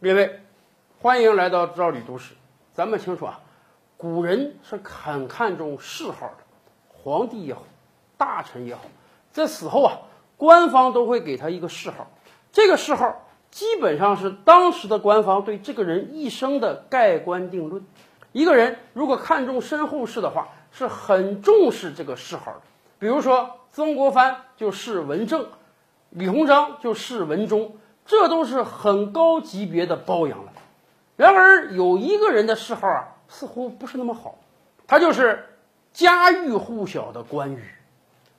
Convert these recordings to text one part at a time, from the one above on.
列位，欢迎来到赵理都史。咱们清楚啊，古人是很看重谥号的，皇帝也好，大臣也好，在死后啊，官方都会给他一个谥号。这个谥号基本上是当时的官方对这个人一生的盖棺定论。一个人如果看重身后事的话，是很重视这个谥号的。比如说，曾国藩就是文正，李鸿章就是文忠，这都是很高级别的褒扬了。然而，有一个人的谥号啊，似乎不是那么好，他就是家喻户晓的关羽。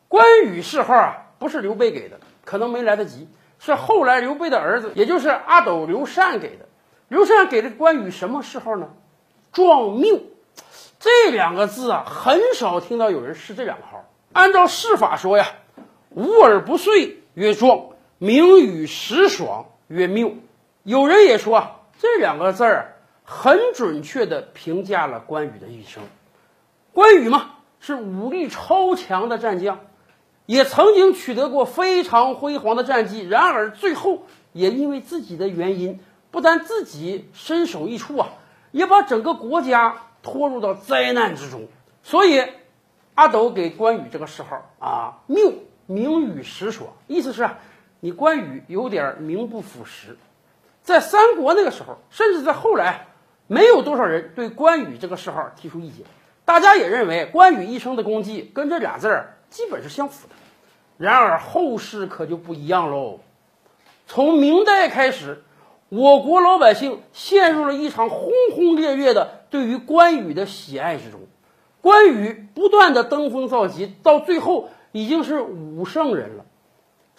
关羽谥号啊，不是刘备给的，可能没来得及，是后来刘备的儿子，也就是阿斗刘禅给的。刘禅给了关羽什么谥号呢？壮缪。这两个字啊，很少听到有人是这两个号。按照谥法说呀，无耳不遂曰壮，名与实爽曰谬。有人也说，这两个字儿很准确地评价了关羽的一生。关羽嘛，是武力超强的战将，也曾经取得过非常辉煌的战绩。然而最后也因为自己的原因，不但自己身首异处啊，也把整个国家。拖入到灾难之中，所以阿斗给关羽这个谥号啊，谬名与实爽，意思是啊，你关羽有点名不副实。在三国那个时候，甚至在后来，没有多少人对关羽这个谥号提出意见，大家也认为关羽一生的功绩跟这俩字儿基本是相符的。然而后世可就不一样喽，从明代开始。我国老百姓陷入了一场轰轰烈烈的对于关羽的喜爱之中，关羽不断的登峰造极，到最后已经是武圣人了。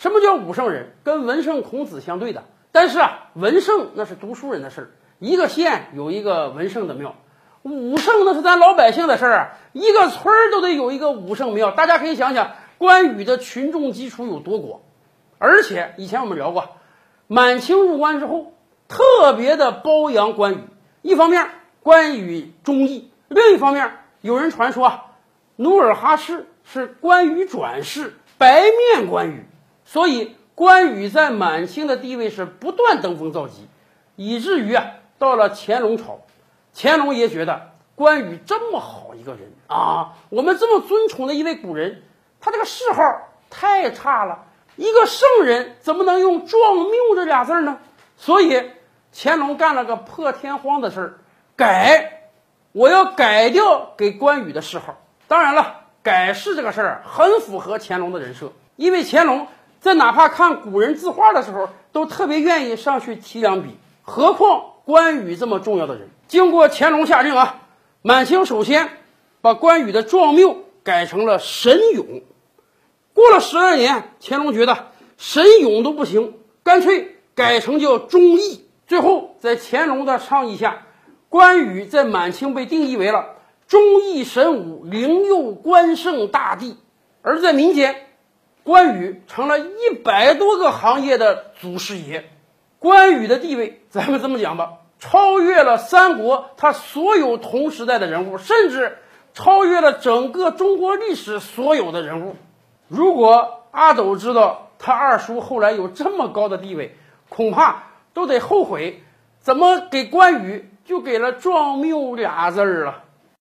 什么叫武圣人？跟文圣孔子相对的。但是啊，文圣那是读书人的事儿，一个县有一个文圣的庙，武圣那是咱老百姓的事儿，一个村儿都得有一个武圣庙。大家可以想想，关羽的群众基础有多广。而且以前我们聊过，满清入关之后。特别的褒扬关羽，一方面关羽忠义，另一方面有人传说啊，努尔哈赤是关羽转世，白面关羽，所以关羽在满清的地位是不断登峰造极，以至于啊，到了乾隆朝，乾隆爷觉得关羽这么好一个人啊，我们这么尊崇的一位古人，他这个谥号太差了，一个圣人怎么能用壮缪这俩字呢？所以。乾隆干了个破天荒的事儿，改，我要改掉给关羽的谥号。当然了，改谥这个事儿很符合乾隆的人设，因为乾隆在哪怕看古人字画的时候，都特别愿意上去提两笔，何况关羽这么重要的人。经过乾隆下令啊，满清首先把关羽的壮缪改成了神勇。过了十二年，乾隆觉得神勇都不行，干脆改成叫忠义。最后，在乾隆的倡议下，关羽在满清被定义为了忠义神武、灵佑关圣大帝；而在民间，关羽成了一百多个行业的祖师爷。关羽的地位，咱们这么讲吧，超越了三国他所有同时代的人物，甚至超越了整个中国历史所有的人物。如果阿斗知道他二叔后来有这么高的地位，恐怕。都得后悔，怎么给关羽就给了“壮缪”俩字儿了？